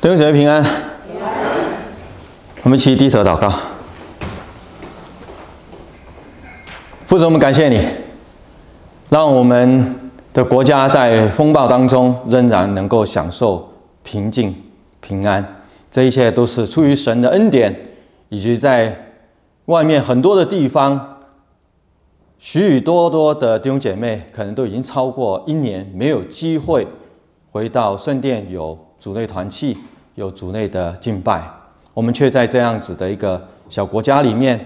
弟兄姐妹平安，我们一起低头祷告。父神，我们感谢你，让我们的国家在风暴当中仍然能够享受平静平安。这一切都是出于神的恩典，以及在外面很多的地方，许许多多的弟兄姐妹可能都已经超过一年没有机会回到圣殿有主内团契。有主内的敬拜，我们却在这样子的一个小国家里面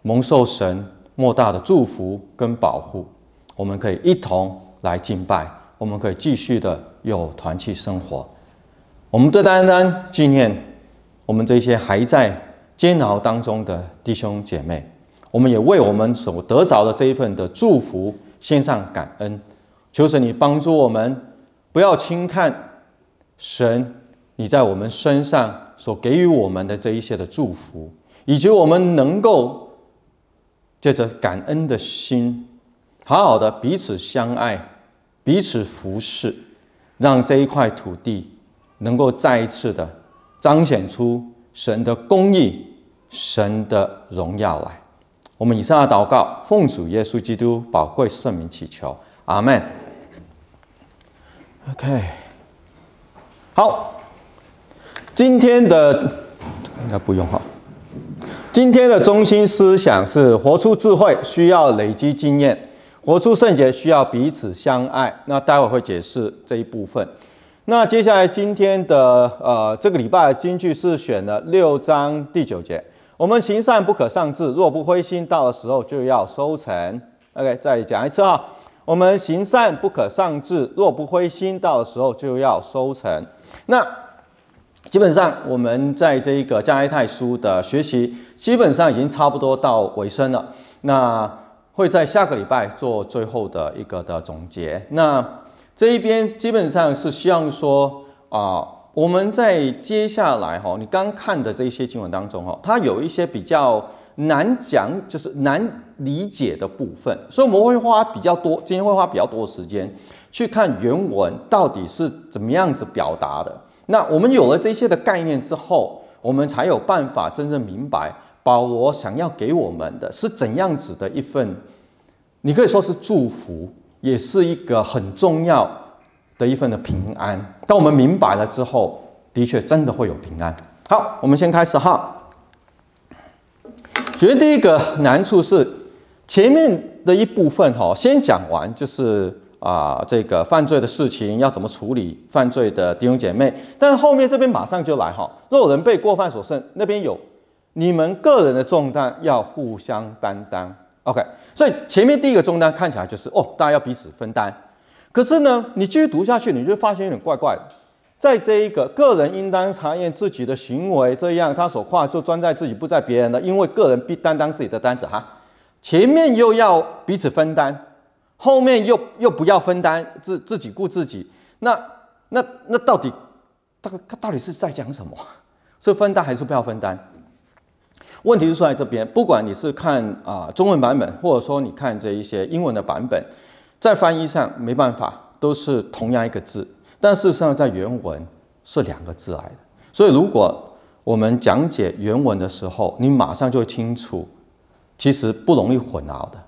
蒙受神莫大的祝福跟保护。我们可以一同来敬拜，我们可以继续的有团契生活。我们都单单纪念我们这些还在煎熬当中的弟兄姐妹，我们也为我们所得着的这一份的祝福献上感恩。求神你帮助我们，不要轻看神。你在我们身上所给予我们的这一些的祝福，以及我们能够借着感恩的心，好好的彼此相爱、彼此服侍，让这一块土地能够再一次的彰显出神的公义、神的荣耀来。我们以上的祷告，奉主耶稣基督宝贵圣名祈求，阿门。OK，好。今天的应该不用哈。今天的中心思想是活出智慧需要累积经验，活出圣洁需要彼此相爱。那待会会解释这一部分。那接下来今天的呃这个礼拜的金句是选了六章第九节。我们行善不可丧志，若不灰心，到的时候就要收成。OK，再讲一次哈。我们行善不可丧志，若不灰心，到的时候就要收成。那基本上，我们在这一个加拉太书的学习，基本上已经差不多到尾声了。那会在下个礼拜做最后的一个的总结。那这一边基本上是希望说啊，我们在接下来哈，你刚看的这一些经文当中哈，它有一些比较难讲，就是难理解的部分，所以我们会花比较多，今天会花比较多的时间去看原文到底是怎么样子表达的。那我们有了这些的概念之后，我们才有办法真正明白保罗想要给我们的是怎样子的一份，你可以说是祝福，也是一个很重要的一份的平安。当我们明白了之后，的确真的会有平安。好，我们先开始哈。首先第一个难处是前面的一部分哈，先讲完就是。啊，这个犯罪的事情要怎么处理？犯罪的弟兄姐妹，但是后面这边马上就来哈。若有人被过犯所胜，那边有你们个人的重担要互相担当。OK，所以前面第一个重担看起来就是哦，大家要彼此分担。可是呢，你继续读下去，你就发现有点怪怪的。在这一个个人应当查验自己的行为，这样他所夸就专在自己，不在别人的，因为个人必担当自己的担子哈。前面又要彼此分担。后面又又不要分担，自自己顾自己，那那那到底，他他到底是在讲什么？是分担还是不要分担？问题是出在这边，不管你是看啊、中文版本，或者说你看这一些英文的版本，在翻译上没办法，都是同样一个字，但事实上在原文是两个字来的。所以如果我们讲解原文的时候，你马上就清楚，其实不容易混淆的。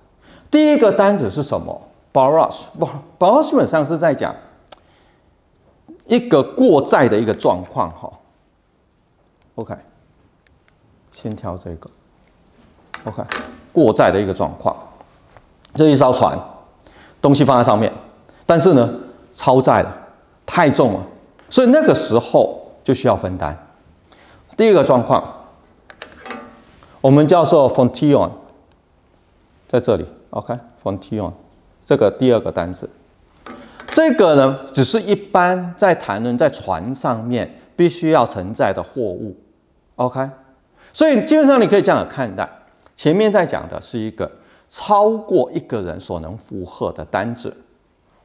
第一个单子是什么？baros 不，baros 基本上是在讲一个过载的一个状况哈。OK，先挑这个。OK，过载的一个状况，这一艘船，东西放在上面，但是呢，超载了，太重了，所以那个时候就需要分担。第一个状况，我们叫做 fontion，在这里。OK，fontion，这个第二个单词，这个呢，只是一般在谈论在船上面必须要承载的货物。OK，所以基本上你可以这样看待，前面在讲的是一个超过一个人所能负荷的单子，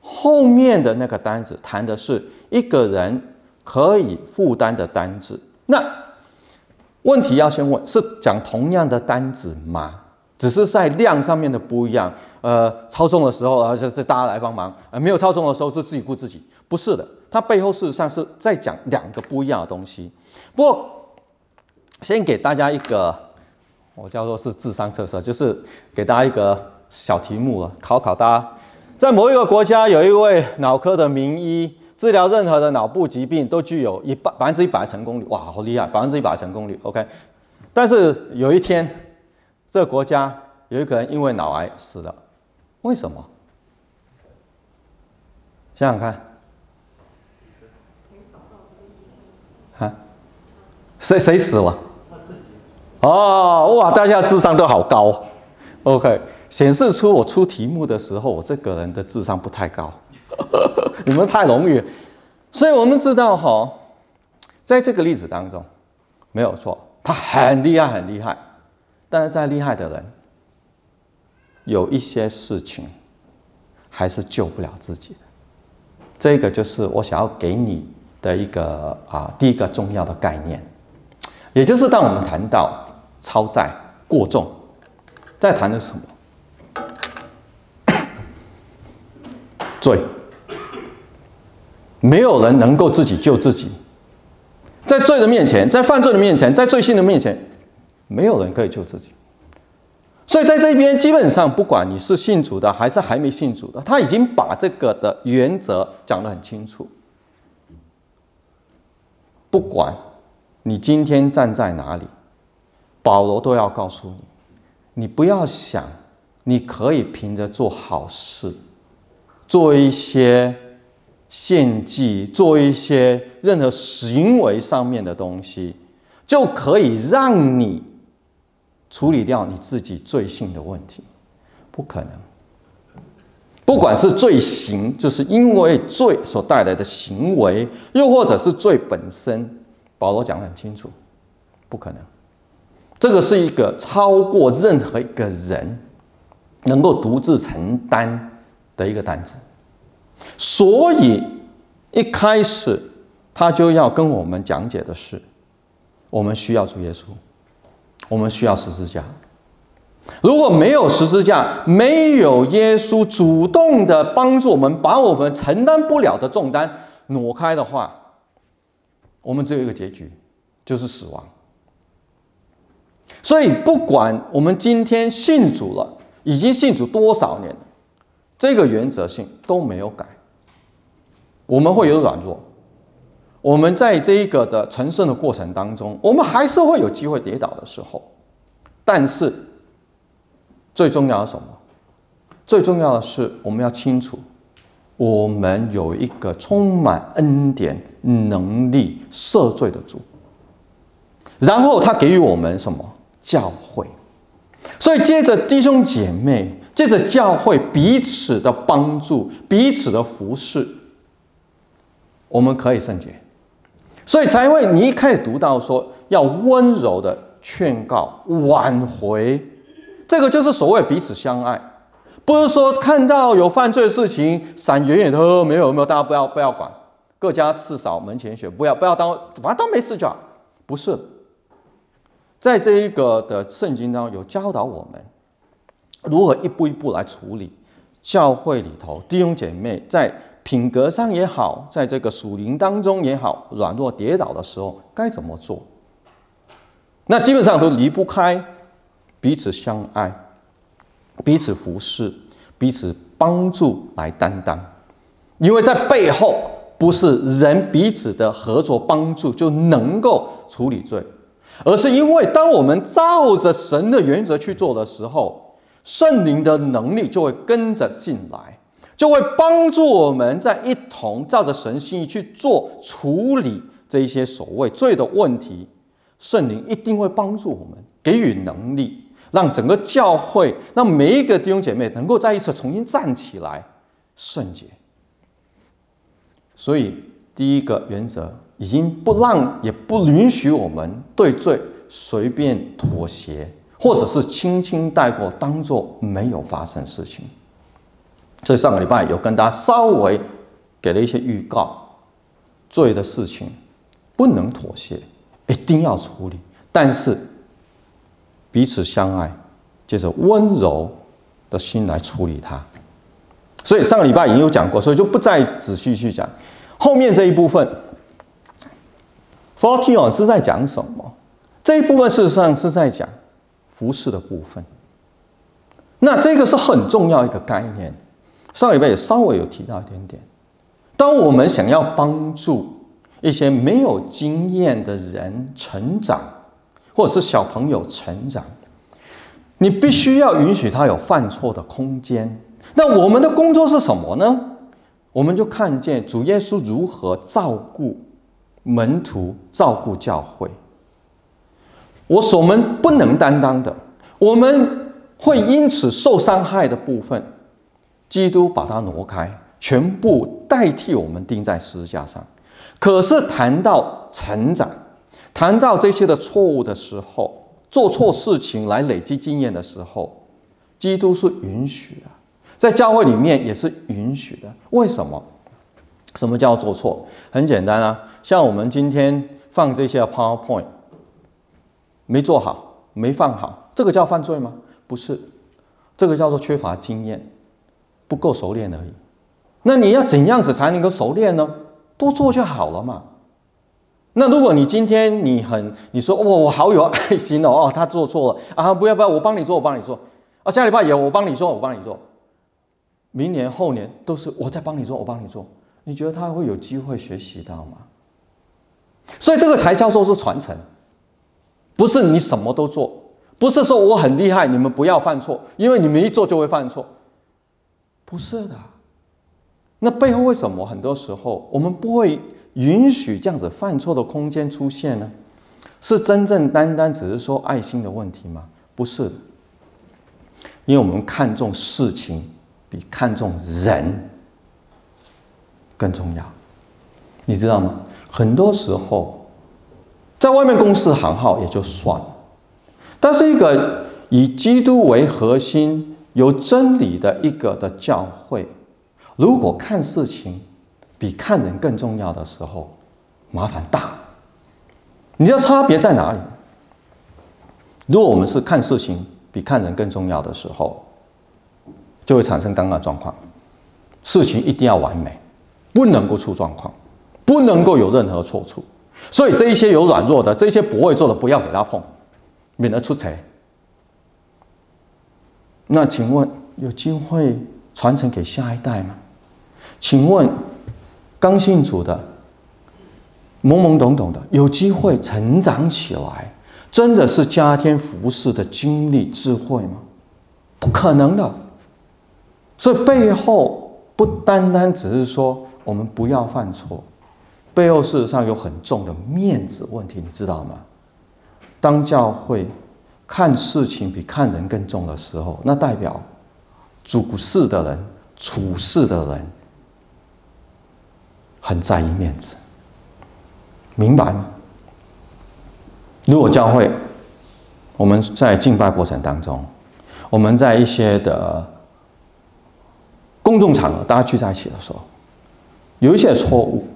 后面的那个单子谈的是一个人可以负担的单子。那问题要先问，是讲同样的单子吗？只是在量上面的不一样，呃，超重的时候啊，就大家来帮忙；呃，没有超重的时候就自己顾自己。不是的，它背后事实上是在讲两个不一样的东西。不过，先给大家一个，我叫做是智商测试，就是给大家一个小题目了，考考大家。在某一个国家，有一位脑科的名医，治疗任何的脑部疾病都具有一百百分之一百的成功率。哇，好厉害，百分之一百的成功率。OK，但是有一天，这个国家有一个人因为脑癌死了，为什么？想想看，啊，谁谁死了？哦，哇，大家智商都好高。OK。显示出我出题目的时候，我这个人的智商不太高，你们太容易。所以我们知道哈，在这个例子当中，没有错，他很厉害，很厉害。但是再厉害的人，有一些事情还是救不了自己的。这个就是我想要给你的一个啊，第一个重要的概念，也就是当我们谈到超载过重，在谈的是什么？罪，没有人能够自己救自己，在罪的面前，在犯罪的面前，在罪性的面前，没有人可以救自己。所以在这边，基本上不管你是信主的还是还没信主的，他已经把这个的原则讲得很清楚。不管你今天站在哪里，保罗都要告诉你，你不要想你可以凭着做好事。做一些献祭，做一些任何行为上面的东西，就可以让你处理掉你自己罪性的问题，不可能。不管是罪行，就是因为罪所带来的行为，又或者是罪本身，保罗讲得很清楚，不可能。这个是一个超过任何一个人能够独自承担的一个担子，所以一开始他就要跟我们讲解的是，我们需要主耶稣，我们需要十字架。如果没有十字架，没有耶稣主动的帮助我们，把我们承担不了的重担挪开的话，我们只有一个结局，就是死亡。所以，不管我们今天信主了，已经信主多少年了。这个原则性都没有改，我们会有软弱，我们在这一个的成圣的过程当中，我们还是会有机会跌倒的时候，但是最重要的是什么？最重要的是我们要清楚，我们有一个充满恩典、能力赦罪的主，然后他给予我们什么？教会，所以接着弟兄姐妹。借着教会彼此的帮助，彼此的服侍，我们可以圣洁，所以才会你一开始读到说要温柔的劝告、挽回，这个就是所谓彼此相爱，不是说看到有犯罪的事情闪远远的，没有没有，大家不要不要管，各家自扫门前雪，不要不要当反正当没事就好，不是，在这一个的圣经当中有教导我们。如何一步一步来处理教会里头弟兄姐妹在品格上也好，在这个属灵当中也好，软弱跌倒的时候该怎么做？那基本上都离不开彼此相爱、彼此服侍、彼此帮助来担当，因为在背后不是人彼此的合作帮助就能够处理罪，而是因为当我们照着神的原则去做的时候。圣灵的能力就会跟着进来，就会帮助我们在一同照着神心意去做处理这一些所谓罪的问题。圣灵一定会帮助我们，给予能力，让整个教会，让每一个弟兄姐妹能够再一次重新站起来，圣洁。所以第一个原则已经不让，也不允许我们对罪随便妥协。或者是轻轻带过，当做没有发生事情。所以上个礼拜有跟大家稍微给了一些预告，罪的事情不能妥协，一定要处理。但是彼此相爱，借着温柔的心来处理它。所以上个礼拜已经有讲过，所以就不再仔细去讲。后面这一部分 Forty on 是在讲什么？这一部分事实上是在讲服侍的部分。那这个是很重要一个概念，上礼拜也稍微有提到一点点。当我们想要帮助一些没有经验的人成长，或者是小朋友成长，你必须要允许他有犯错的空间。那我们的工作是什么呢？我们就看见主耶稣如何照顾门徒，照顾教会。我所们不能担当的，我们会因此受伤害的部分，基督把它挪开，全部代替我们钉在十字架上。可是谈到成长，谈到这些的错误的时候，做错事情来累积经验的时候，基督是允许的，在教会里面也是允许的。为什么？什么叫做错？很简单啊，像我们今天放这些 PowerPoint。没做好，没放好，这个叫犯罪吗？不是，这个叫做缺乏经验，不够熟练而已。那你要怎样子才能够熟练呢？多做就好了嘛。那如果你今天你很你说哦，我好有 爱心哦，哦，他做错了啊，不要不要，我帮你做，我帮你做啊，下礼拜也我帮你做，我帮你做，明年后年都是我在帮你做，我帮你做，你觉得他会有机会学习到吗？所以这个才叫做是传承。不是你什么都做，不是说我很厉害，你们不要犯错，因为你们一做就会犯错。不是的，那背后为什么很多时候我们不会允许这样子犯错的空间出现呢？是真正单单只是说爱心的问题吗？不是，因为我们看重事情比看重人更重要，你知道吗？很多时候。在外面公司行号也就算了，但是一个以基督为核心、有真理的一个的教会，如果看事情比看人更重要的时候，麻烦大。你知道差别在哪里？如果我们是看事情比看人更重要的时候，就会产生尴尬状况：事情一定要完美，不能够出状况，不能够有任何错处。所以这一些有软弱的，这一些不会做的，不要给他碰，免得出错。那请问有机会传承给下一代吗？请问刚信主的、懵懵懂懂的，有机会成长起来，真的是家天服侍的经历、智慧吗？不可能的。所以背后不单单只是说我们不要犯错。背后事实上有很重的面子问题，你知道吗？当教会看事情比看人更重的时候，那代表主事的人、处事的人很在意面子，明白吗？如果教会我们在敬拜过程当中，我们在一些的公众场合，大家聚在一起的时候，有一些错误。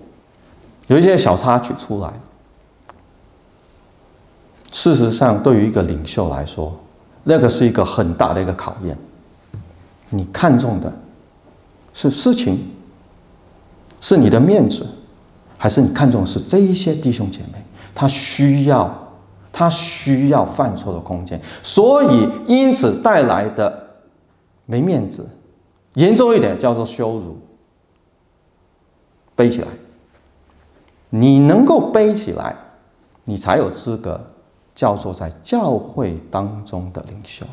有一些小插曲出来，事实上，对于一个领袖来说，那个是一个很大的一个考验。你看重的是事情，是你的面子，还是你看重的是这一些弟兄姐妹？他需要，他需要犯错的空间，所以因此带来的没面子，严重一点叫做羞辱，背起来。你能够背起来，你才有资格叫做在教会当中的领袖。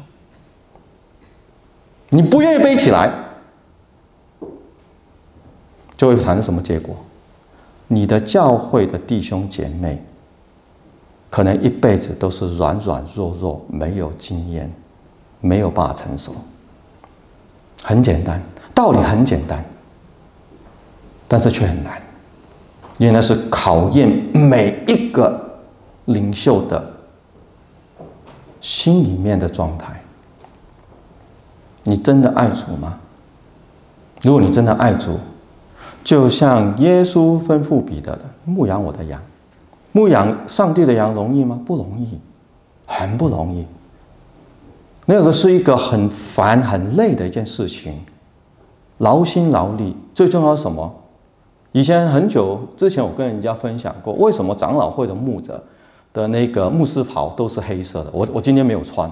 你不愿意背起来，就会产生什么结果？你的教会的弟兄姐妹，可能一辈子都是软软弱弱，没有经验，没有办法成熟。很简单，道理很简单，但是却很难。因为那是考验每一个领袖的心里面的状态。你真的爱主吗？如果你真的爱主，就像耶稣吩咐彼得的：“牧养我的羊。”牧养上帝的羊容易吗？不容易，很不容易。那个是一个很烦、很累的一件事情，劳心劳力。最重要是什么？以前很久之前，我跟人家分享过，为什么长老会的牧者的那个牧师袍都是黑色的？我我今天没有穿，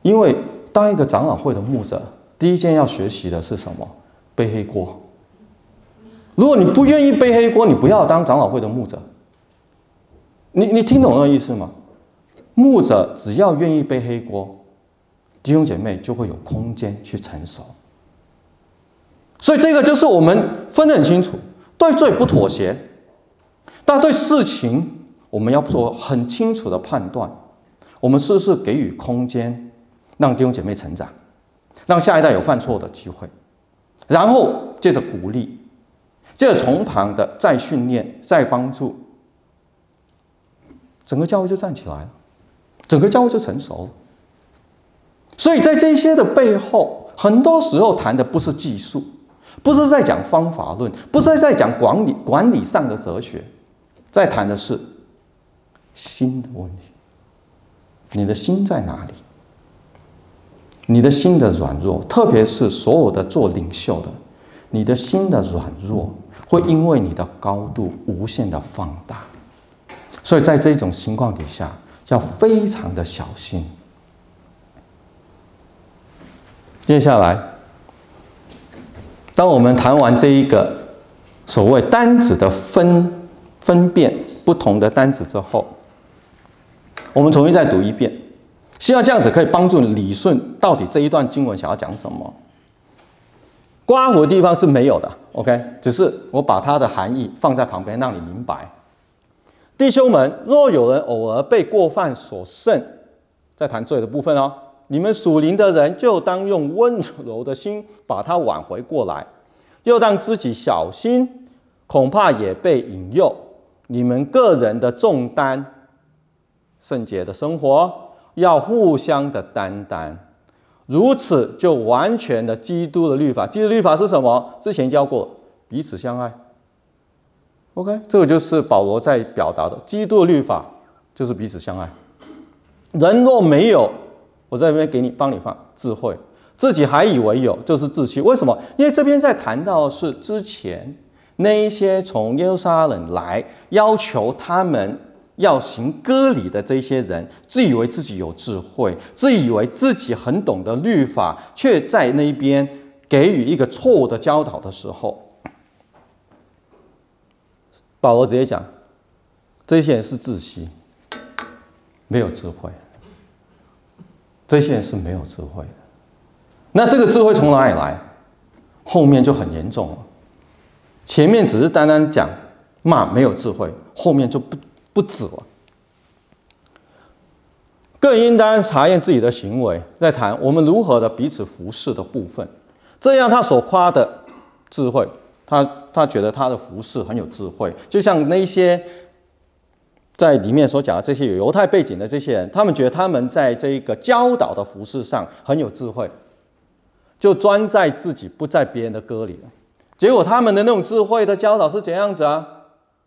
因为当一个长老会的牧者，第一件要学习的是什么？背黑锅。如果你不愿意背黑锅，你不要当长老会的牧者。你你听懂那意思吗？牧者只要愿意背黑锅，弟兄姐妹就会有空间去成熟。所以这个就是我们分得很清楚，对罪不妥协，但对事情我们要做很清楚的判断。我们是不是给予空间，让弟兄姐妹成长，让下一代有犯错的机会，然后借着鼓励，借着从旁的再训练、再帮助，整个教会就站起来了，整个教会就成熟了。所以在这些的背后，很多时候谈的不是技术。不是在讲方法论，不是在讲管理管理上的哲学，在谈的是心的问题。你的心在哪里？你的心的软弱，特别是所有的做领袖的，你的心的软弱会因为你的高度无限的放大。所以在这种情况底下，要非常的小心。接下来。当我们谈完这一个所谓单子的分分辨不同的单子之后，我们重新再读一遍，希望这样子可以帮助你理顺到底这一段经文想要讲什么。刮胡的地方是没有的，OK，只是我把它的含义放在旁边让你明白。弟兄们，若有人偶尔被过犯所胜，在谈罪的部分哦。你们属灵的人就当用温柔的心把他挽回过来，又当自己小心，恐怕也被引诱。你们个人的重担，圣洁的生活要互相的担当，如此就完全的基督的律法。基督律法是什么？之前教过，彼此相爱。OK，这个就是保罗在表达的，基督的律法就是彼此相爱。人若没有，我在这边给你帮你放智慧，自己还以为有，就是自欺。为什么？因为这边在谈到是之前那一些从耶路撒冷来要求他们要行割礼的这些人，自以为自己有智慧，自以为自己很懂得律法，却在那边给予一个错误的教导的时候，保罗直接讲，这些人是自欺，没有智慧。这些人是没有智慧的，那这个智慧从哪里来？后面就很严重了。前面只是单单讲骂没有智慧，后面就不不止了。更应当查验自己的行为，在谈我们如何的彼此服侍的部分。这样他所夸的智慧，他他觉得他的服侍很有智慧，就像那些。在里面所讲的这些有犹太背景的这些人，他们觉得他们在这一个教导的服事上很有智慧，就专在自己，不在别人的歌里。结果他们的那种智慧的教导是怎样子啊？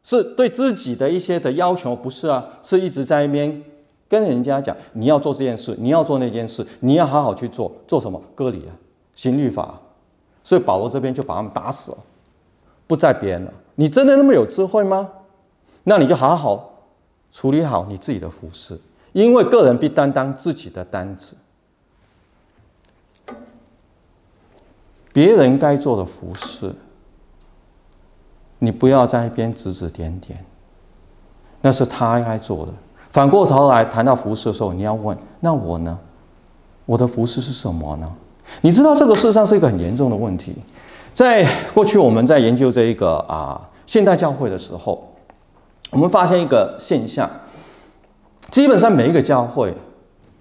是对自己的一些的要求，不是啊？是一直在那边跟人家讲，你要做这件事，你要做那件事，你要好好去做，做什么？割礼啊，行律法。所以保罗这边就把他们打死了，不在别人了。你真的那么有智慧吗？那你就好好。处理好你自己的服事，因为个人必担当自己的担子。别人该做的服事，你不要在一边指指点点，那是他该做的。反过头来谈到服饰的时候，你要问：那我呢？我的服饰是什么呢？你知道这个事实上是一个很严重的问题。在过去我们在研究这一个啊现代教会的时候。我们发现一个现象，基本上每一个教会，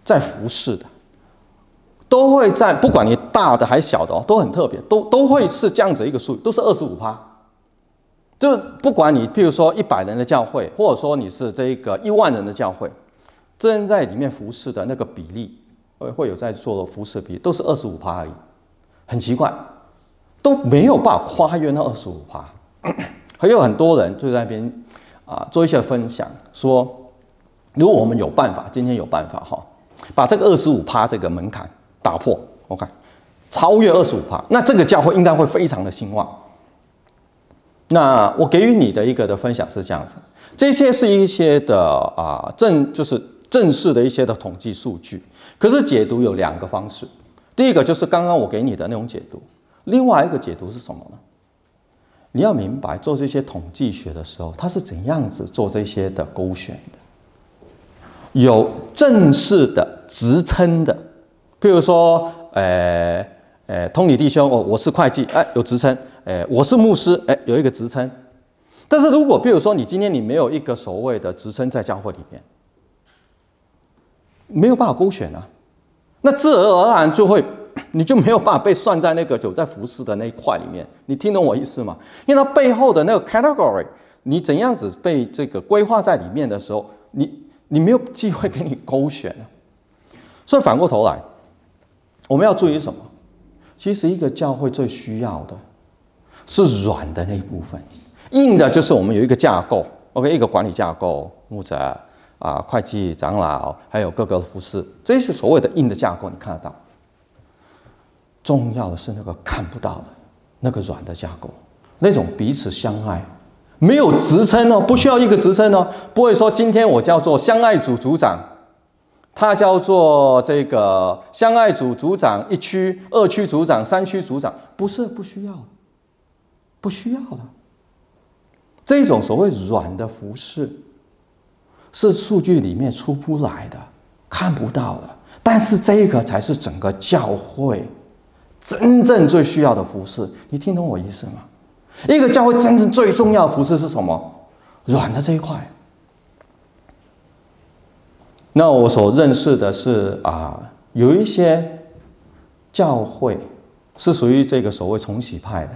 在服饰的，都会在不管你大的还是小的哦，都很特别，都都会是这样子一个数，都是二十五趴。就不管你，譬如说一百人的教会，或者说你是这一个一万人的教会，真在里面服事的那个比例，会会有在做服事比例，都是二十五趴而已，很奇怪，都没有办法跨越那二十五趴，还有很多人就在那边。啊，做一些分享，说如果我们有办法，今天有办法哈，把这个二十五趴这个门槛打破，OK，超越二十五趴，那这个教会应该会非常的兴旺。那我给予你的一个的分享是这样子，这些是一些的啊正就是正式的一些的统计数据，可是解读有两个方式，第一个就是刚刚我给你的那种解读，另外一个解读是什么呢？你要明白做这些统计学的时候，它是怎样子做这些的勾选的，有正式的职称的，譬如说，呃呃，通理弟兄哦，我是会计，哎，有职称。哎，我是牧师，哎，有一个职称。但是如果比如说你今天你没有一个所谓的职称在教会里面，没有办法勾选啊，那自然而然就会，你就没有办法被算在那个有在服侍的那一块里面。你听懂我意思吗？因为它背后的那个 category，你怎样子被这个规划在里面的时候，你你没有机会给你勾选啊。所以反过头来，我们要注意什么？其实一个教会最需要的。是软的那一部分，硬的就是我们有一个架构，OK，一个管理架构，牧者啊、会计、长老，还有各个服饰，这是所谓的硬的架构，你看得到。重要的是那个看不到的那个软的架构，那种彼此相爱，没有职称哦，不需要一个职称哦，不会说今天我叫做相爱组组长，他叫做这个相爱组组长一区、二区组长、三区组长，不是不需要。不需要的，这种所谓软的服饰，是数据里面出不来的，看不到的。但是这个才是整个教会真正最需要的服饰。你听懂我意思吗？一个教会真正最重要服饰是什么？软的这一块。那我所认识的是啊，有一些教会是属于这个所谓重启派的。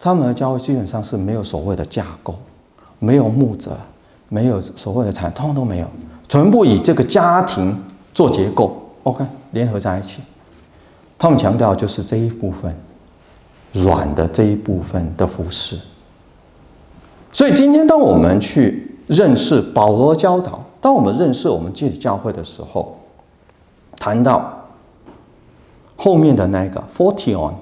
他们的教会基本上是没有所谓的架构，没有牧者，没有所谓的产，通通都没有，全部以这个家庭做结构，OK，联合在一起。他们强调就是这一部分软的这一部分的服侍。所以今天当我们去认识保罗教导，当我们认识我们自己教会的时候，谈到后面的那个 forty on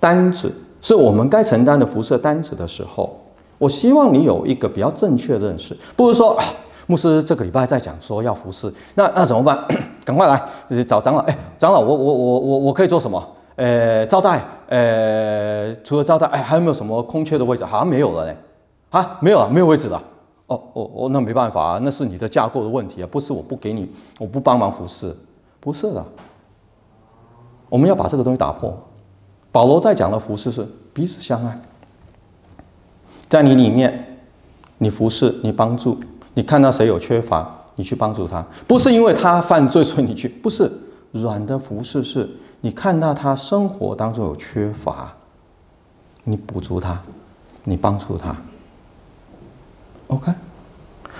单子。是我们该承担的辐射单子的时候，我希望你有一个比较正确的认识，不是说，牧师这个礼拜在讲说要服侍，那那怎么办？赶快来找长老，哎，长老，我我我我我可以做什么？呃，招待，呃，除了招待，哎，还有没有什么空缺的位置？好像没有了嘞，啊，没有了，没有位置了。哦哦哦，那没办法啊，那是你的架构的问题啊，不是我不给你，我不帮忙服侍，不是的，我们要把这个东西打破。保罗在讲的服侍是彼此相爱，在你里面，你服侍，你帮助，你看到谁有缺乏，你去帮助他，不是因为他犯罪所以你去，不是软的服侍，是你看到他生活当中有缺乏，你补足他，你帮助他。OK，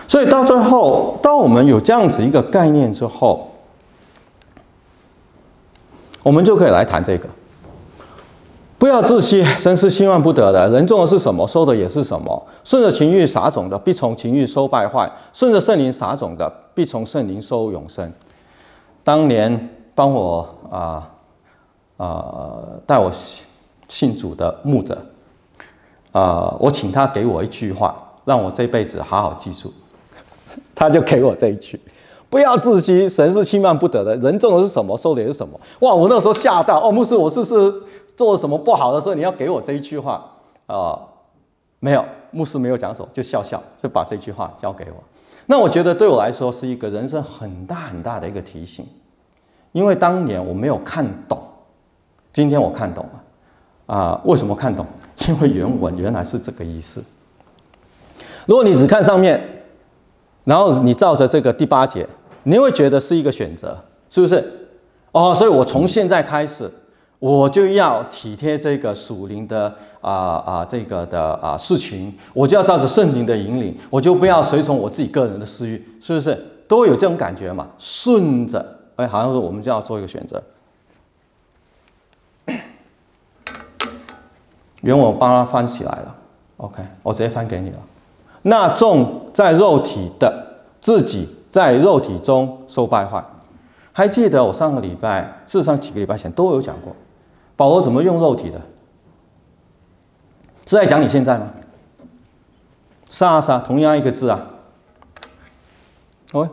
所以到最后，当我们有这样子一个概念之后，我们就可以来谈这个。不要自欺，神是轻慢不得的。人种的是什么，收的也是什么。顺着情欲撒种的，必从情欲收败坏；顺着圣灵撒种的，必从圣灵收永生。当年帮我啊啊带我信信主的牧者啊，我请他给我一句话，让我这辈子好好记住。他就给我这一句：不要自欺，神是轻慢不得的。人种的是什么，收的也是什么。哇！我那时候吓到哦，牧师，我是是。做了什么不好的时候，你要给我这一句话啊、呃？没有，牧师没有讲什么，就笑笑，就把这句话交给我。那我觉得对我来说是一个人生很大很大的一个提醒，因为当年我没有看懂，今天我看懂了啊、为什么看懂？因为原文原来是这个意思。如果你只看上面，然后你照着这个第八节，你会觉得是一个选择，是不是？哦，所以我从现在开始。我就要体贴这个属灵的啊啊这个的啊事情，我就要照着圣灵的引领，我就不要随从我自己个人的私欲，是不是？都有这种感觉嘛？顺着，哎，好像是我们就要做一个选择。原我帮他翻起来了，OK，我直接翻给你了。那众在肉体的，自己在肉体中受败坏。还记得我上个礼拜，至少几个礼拜前都有讲过。保罗怎么用肉体的？是在讲你现在吗？是啊是啊，同样一个字啊。喂，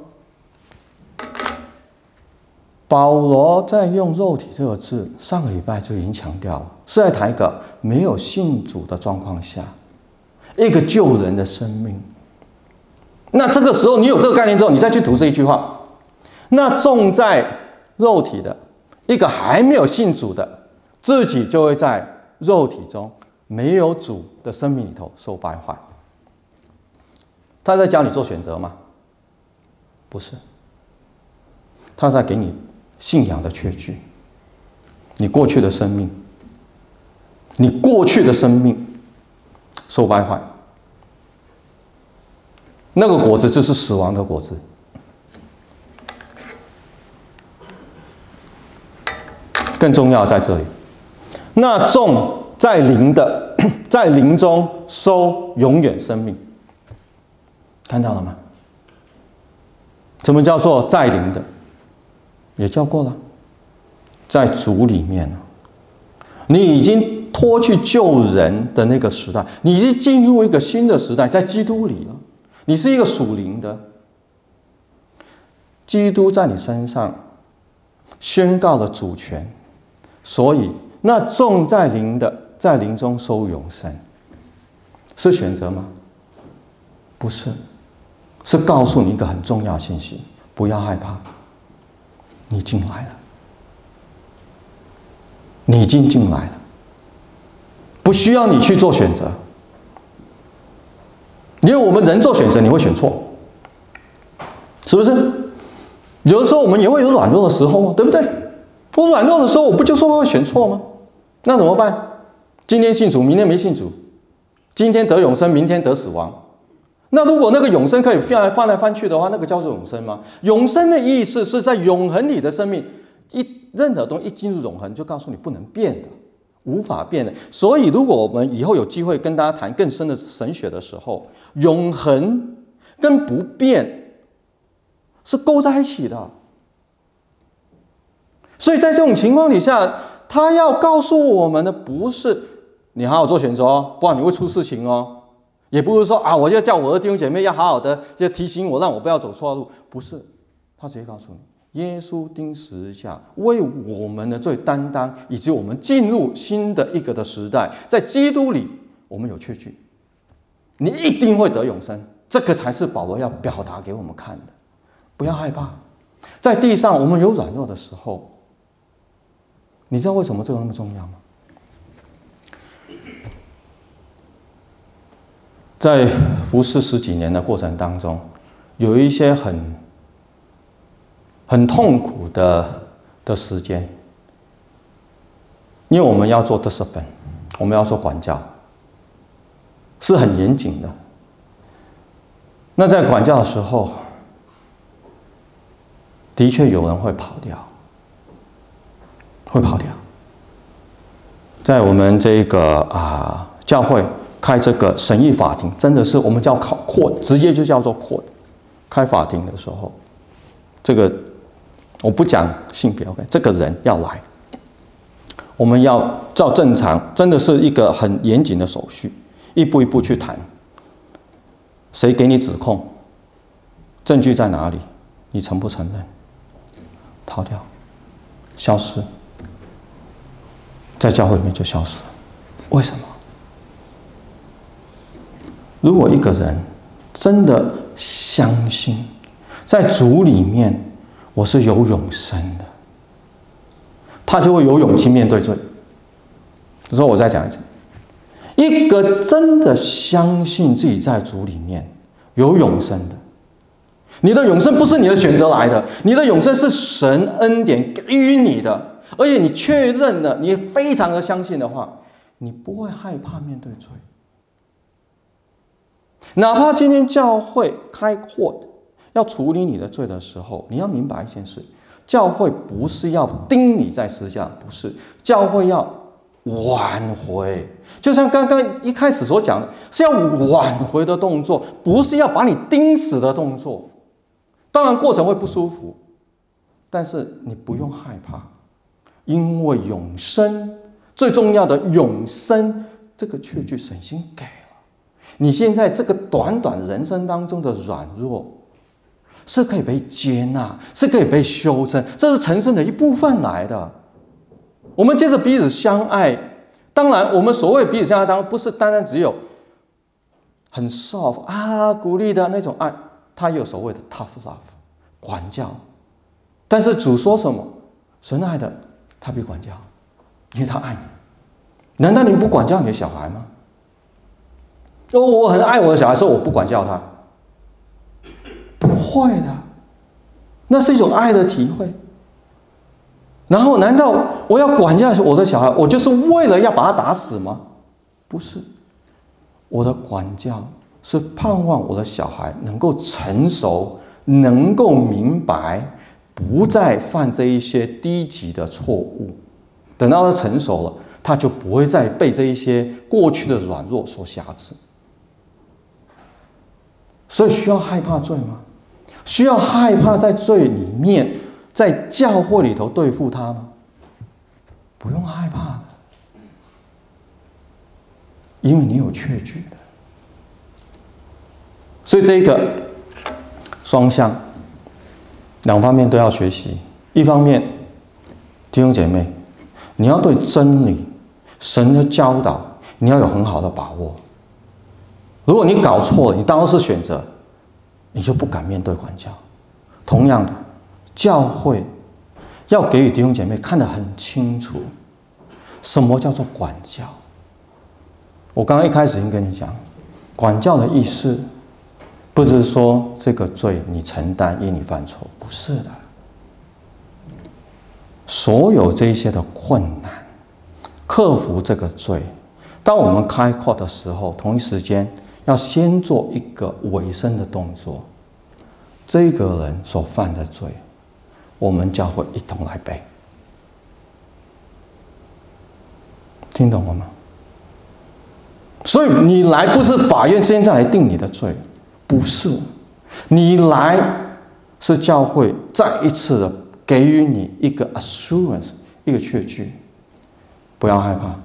保罗在用肉体这个字，上个礼拜就已经强调了，是在谈一个没有信主的状况下，一个救人的生命。那这个时候，你有这个概念之后，你再去读这一句话，那重在肉体的一个还没有信主的，自己就会在肉体中没有主的生命里头受败坏。他在教你做选择吗？不是，他在给你信仰的缺据。你过去的生命，你过去的生命受败坏，那个果子就是死亡的果子。更重要在这里，那种在灵的，在灵中收永远生命。看到了吗？什么叫做在灵的？也教过了，在主里面了。你已经脱去救人的那个时代，你已经进入一个新的时代，在基督里了。你是一个属灵的，基督在你身上宣告了主权，所以那种在灵的，在灵中收永生，是选择吗？不是。是告诉你一个很重要信息：不要害怕，你进来了，你已经进来了，不需要你去做选择。因为我们人做选择，你会选错，是不是？有的时候我们也会有软弱的时候嘛，对不对？我软弱的时候，我不就说会选错吗？那怎么办？今天信主，明天没信主；今天得永生，明天得死亡。那如果那个永生可以翻来翻来翻去的话，那个叫做永生吗？永生的意思是在永恒里的生命，一任何东西一进入永恒，就告诉你不能变的，无法变的。所以，如果我们以后有机会跟大家谈更深的神学的时候，永恒跟不变是勾在一起的。所以在这种情况底下，他要告诉我们的不是你好好做选择哦，不然你会出事情哦。也不是说啊，我就叫我的弟兄姐妹要好好的，就提醒我，让我不要走错路。不是，他直接告诉你，耶稣钉十字架为我们的罪担当，以及我们进入新的一个的时代，在基督里我们有确据，你一定会得永生。这个才是保罗要表达给我们看的。不要害怕，在地上我们有软弱的时候，你知道为什么这个那么重要吗？在服侍十几年的过程当中，有一些很很痛苦的的时间，因为我们要做 discipline，我们要做管教，是很严谨的。那在管教的时候，的确有人会跑掉，会跑掉。在我们这个啊教会。开这个审议法庭，真的是我们叫考 court，直接就叫做扩。开法庭的时候，这个我不讲性别，OK，这个人要来，我们要照正常，真的是一个很严谨的手续，一步一步去谈。谁给你指控？证据在哪里？你承不承认？逃掉，消失，在教会里面就消失了。为什么？如果一个人真的相信，在主里面我是有永生的，他就会有勇气面对罪。所以我再讲一次，一个真的相信自己在主里面有永生的，你的永生不是你的选择来的，你的永生是神恩典给予你的，而且你确认了，你非常的相信的话，你不会害怕面对罪。哪怕今天教会开阔要处理你的罪的时候，你要明白一件事：教会不是要钉你在十字架，不是，教会要挽回。就像刚刚一开始所讲的，是要挽回的动作，不是要把你钉死的动作。当然过程会不舒服，但是你不用害怕，因为永生最重要的永生这个确据，神心给了。你现在这个短短人生当中的软弱，是可以被接纳，是可以被修正，这是成圣的一部分来的。我们接着彼此相爱，当然，我们所谓彼此相爱，当然不是单单只有很 soft 啊鼓励的那种爱，他有所谓的 tough love 管教。但是主说什么？神爱的，他必管教，因为他爱你。难道你不管教你的小孩吗？哦，我很爱我的小孩，说我不管教他，不会的，那是一种爱的体会。然后，难道我要管教我的小孩，我就是为了要把他打死吗？不是，我的管教是盼望我的小孩能够成熟，能够明白，不再犯这一些低级的错误。等到他成熟了，他就不会再被这一些过去的软弱所挟持。所以需要害怕罪吗？需要害怕在罪里面，在教会里头对付他吗？不用害怕的，因为你有确据的。所以这个双向，两方面都要学习。一方面，弟兄姐妹，你要对真理、神的教导，你要有很好的把握。如果你搞错了，你当时选择，你就不敢面对管教。同样的，教会要给予弟兄姐妹看得很清楚，什么叫做管教。我刚刚一开始已经跟你讲，管教的意思，不是说这个罪你承担，因你犯错，不是的。所有这些的困难，克服这个罪，当我们开阔的时候，同一时间。要先做一个委身的动作，这个人所犯的罪，我们教会一同来背，听懂了吗？所以你来不是法院现在来定你的罪，不是，你来是教会再一次的给予你一个 assurance，一个确据，不要害怕，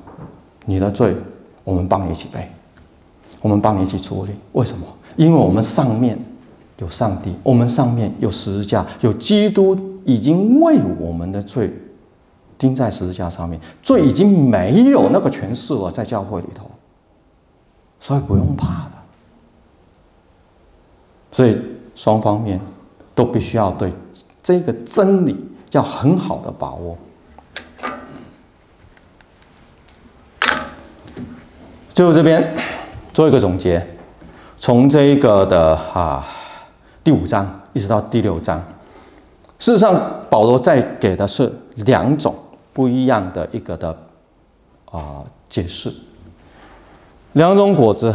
你的罪我们帮你一起背。我们帮你一起处理，为什么？因为我们上面有上帝，我们上面有十字架，有基督已经为我们的罪钉在十字架上面，罪已经没有那个权势了，在教会里头，所以不用怕。所以双方面都必须要对这个真理要很好的把握。最后这边。做一个总结，从这一个的啊第五章一直到第六章，事实上保罗在给的是两种不一样的一个的啊解释，两种果子，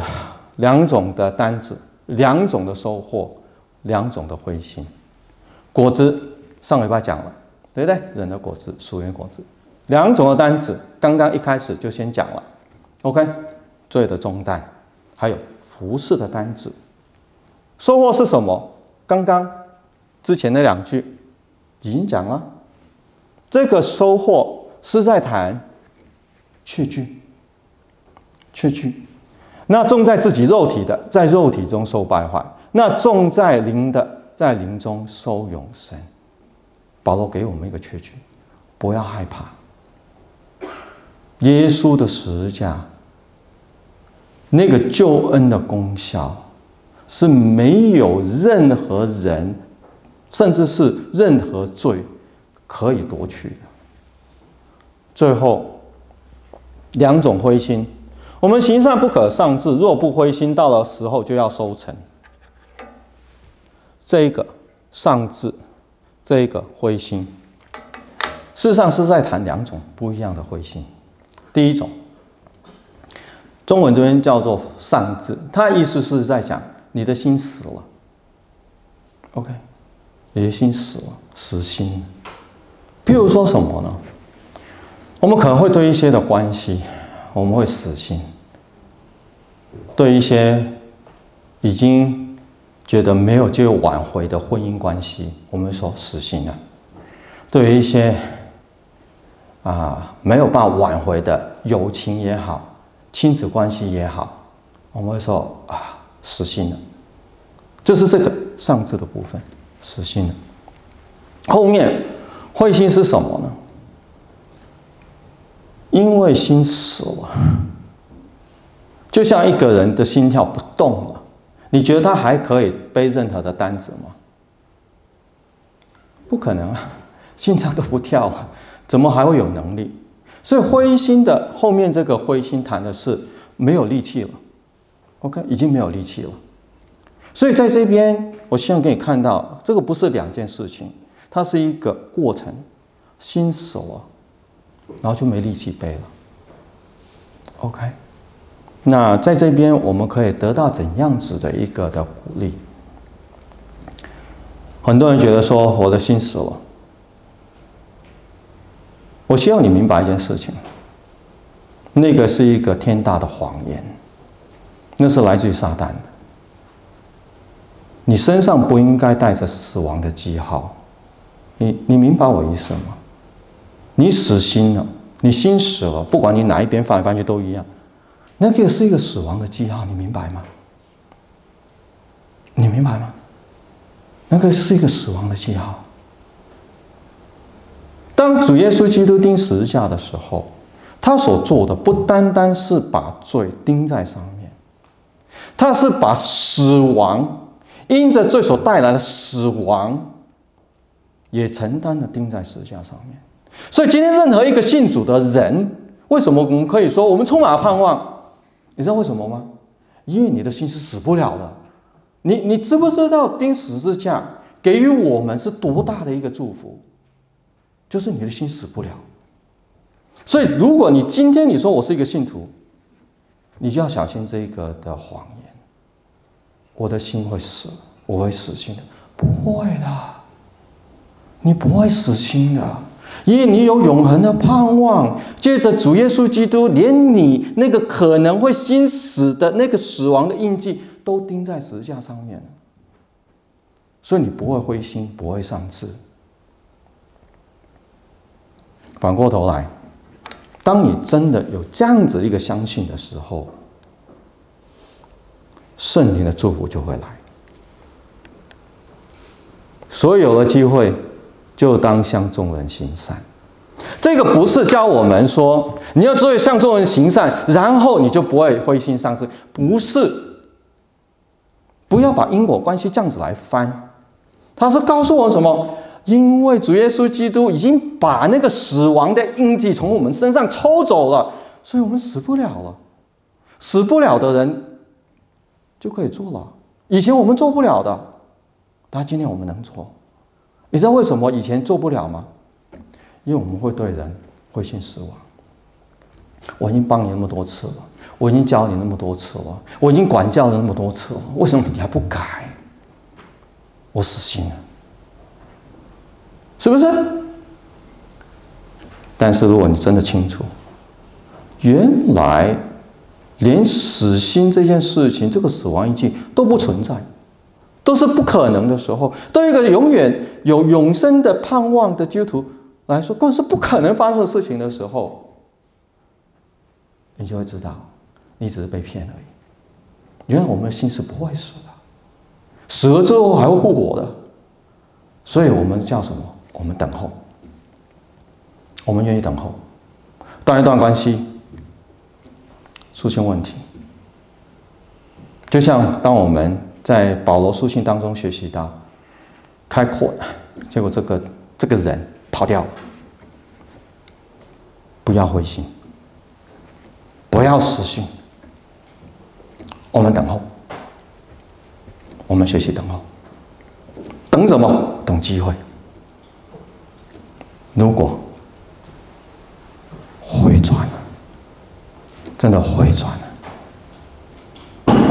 两种的单子，两种的收获，两种的灰心。果子上礼拜讲了，对不对？人的果子，属灵果子，两种的单子，刚刚一开始就先讲了。OK，罪的重担。还有服侍的单子，收获是什么？刚刚之前那两句已经讲了，这个收获是在谈确据，确据。那种在自己肉体的，在肉体中受败坏；那种在灵的，在灵中收永生。保罗给我们一个确据，不要害怕，耶稣的十字架。那个救恩的功效是没有任何人，甚至是任何罪可以夺取的。最后两种灰心，我们行善不可丧志，若不灰心，到了时候就要收成。这个丧志，这个灰心，事实上是在谈两种不一样的灰心。第一种。中文这边叫做丧志，它意思是在讲你的心死了。OK，你的心死了，死心。譬如说什么呢？我们可能会对一些的关系，我们会死心；对一些已经觉得没有机会挽回的婚姻关系，我们说死心了；对于一些啊没有办法挽回的友情也好。亲子关系也好我们会说啊，死心了，就是这个上字的部分，死心了。后面灰心是什么呢？因为心死了，就像一个人的心跳不动了，你觉得他还可以背任何的担子吗？不可能啊，心脏都不跳了，怎么还会有能力？所以灰心的后面这个灰心谈的是没有力气了，OK，已经没有力气了。所以在这边，我希望给你看到，这个不是两件事情，它是一个过程，心死了，然后就没力气背了。OK，那在这边我们可以得到怎样子的一个的鼓励？很多人觉得说我的心死了，我希望你明白一件事情，那个是一个天大的谎言，那是来自于撒旦的。你身上不应该带着死亡的记号，你你明白我意思吗？你死心了，你心死了，不管你哪一边翻来翻去都一样，那个是一个死亡的记号，你明白吗？你明白吗？那个是一个死亡的记号。当主耶稣基督钉十字架的时候，他所做的不单单是把罪钉在上面，他是把死亡，因着罪所带来的死亡，也承担的钉在十字架上面。所以今天任何一个信主的人，为什么我们可以说我们充满了盼望？你知道为什么吗？因为你的心是死不了的。你你知不知道钉十字架给予我们是多大的一个祝福？就是你的心死不了。所以如果你今天你说我是一个信徒，你就要小心这个的谎言。我的心会死，我会死心的？不会的，你不会死心的，因为你有永恒的盼望。借着主耶稣基督，连你那个可能会心死的那个死亡的印记。都钉在十字架上面，所以你不会灰心，不会丧志。反过头来，当你真的有这样子一个相信的时候，圣灵的祝福就会来。所有的机会，就当向众人行善。这个不是教我们说你要做向众人行善，然后你就不会灰心丧志，不是。不要把因果关系这样子来翻，他是告诉我什么？因为主耶稣基督已经把那个死亡的印记从我们身上抽走了，所以我们死不了了。死不了的人就可以做了，以前我们做不了的，但今天我们能做。你知道为什么以前做不了吗？因为我们会对人灰心失望。我已经帮你那么多次了。我已经教你那么多次了，我已经管教了那么多次了，为什么你还不改？我死心了，是不是？但是如果你真的清楚，原来连死心这件事情，这个死亡印记都不存在，都是不可能的时候，对一个永远有永生的盼望的基督徒来说，更是不可能发生的事情的时候，你就会知道。你只是被骗而已。原来我们的心是不会死的，死了之后还会复活的。所以我们叫什么？我们等候，我们愿意等候，断一段关系，出现问题。就像当我们在保罗书信当中学习到，开阔，结果这个这个人跑掉了，不要灰心，不要失信。我们等候，我们学习等候，等什么？等机会。如果回转了，真的回转了，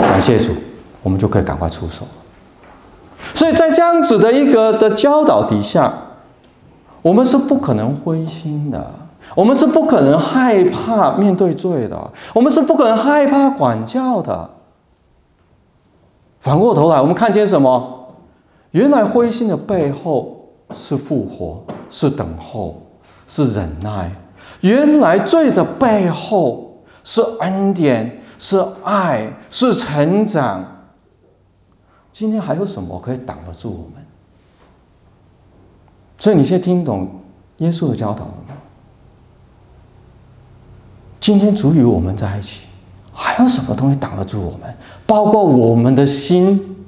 感谢主，我们就可以赶快出手。所以在这样子的一个的教导底下，我们是不可能灰心的，我们是不可能害怕面对罪的，我们是不可能害怕管教的。反过头来，我们看见什么？原来灰心的背后是复活，是等候，是忍耐。原来罪的背后是恩典，是爱，是成长。今天还有什么可以挡得住我们？所以你现在听懂耶稣的教导了吗？今天主与我们在一起，还有什么东西挡得住我们？包括我们的心，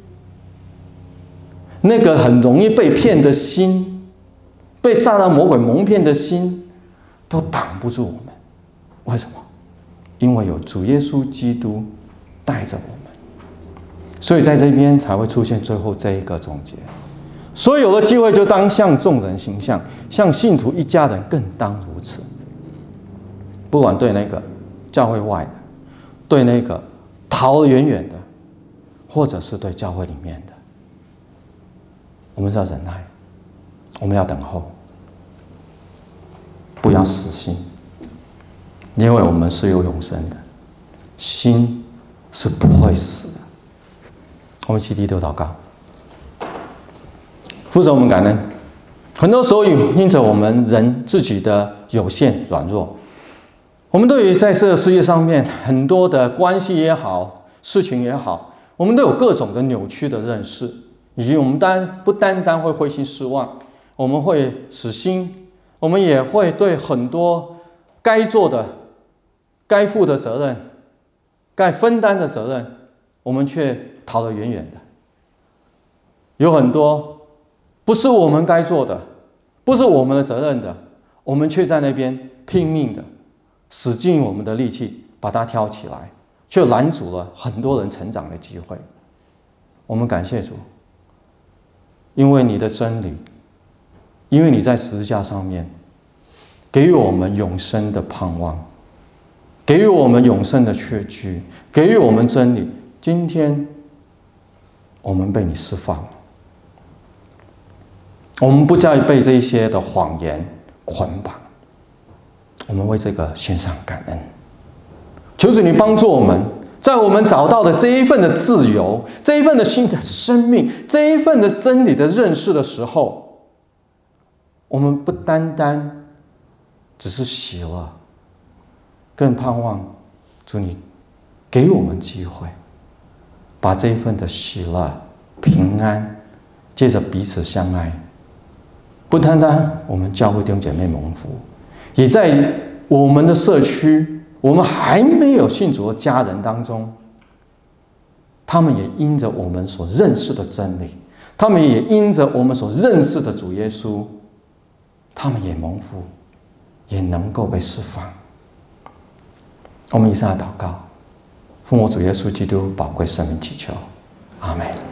那个很容易被骗的心，被撒旦魔鬼蒙骗的心，都挡不住我们。为什么？因为有主耶稣基督带着我们，所以在这边才会出现最后这一个总结。所以有了机会，就当向众人形象，向信徒一家人更当如此。不管对那个教会外的，对那个逃得远远的，或者是对教会里面的，我们要忍耐，我们要等候，不要死心，因为我们是有永生的，心是不会死。我们一起低头祷告，父神，我们感恩，很多时候因着我们人自己的有限软弱。我们对于在这个世界上面很多的关系也好，事情也好，我们都有各种的扭曲的认识，以及我们单不单单会灰心失望，我们会死心，我们也会对很多该做的、该负的责任、该分担的责任，我们却逃得远远的。有很多不是我们该做的，不是我们的责任的，我们却在那边拼命的。使尽我们的力气把它挑起来，却拦阻了很多人成长的机会。我们感谢主，因为你的真理，因为你在十字架上面给予我们永生的盼望，给予我们永生的确据，给予我们真理。今天我们被你释放了，我们不再被这一些的谎言捆绑。我们为这个献上感恩，求主你帮助我们，在我们找到的这一份的自由、这一份的新的生命、这一份的真理的认识的时候，我们不单单只是喜乐，更盼望主你给我们机会，把这一份的喜乐、平安，借着彼此相爱，不单单我们教会弟兄姐妹蒙福。也在我们的社区，我们还没有信主的家人当中，他们也因着我们所认识的真理，他们也因着我们所认识的主耶稣，他们也蒙福，也能够被释放。我们以上祷告，奉我主耶稣基督宝贵生命祈求，阿门。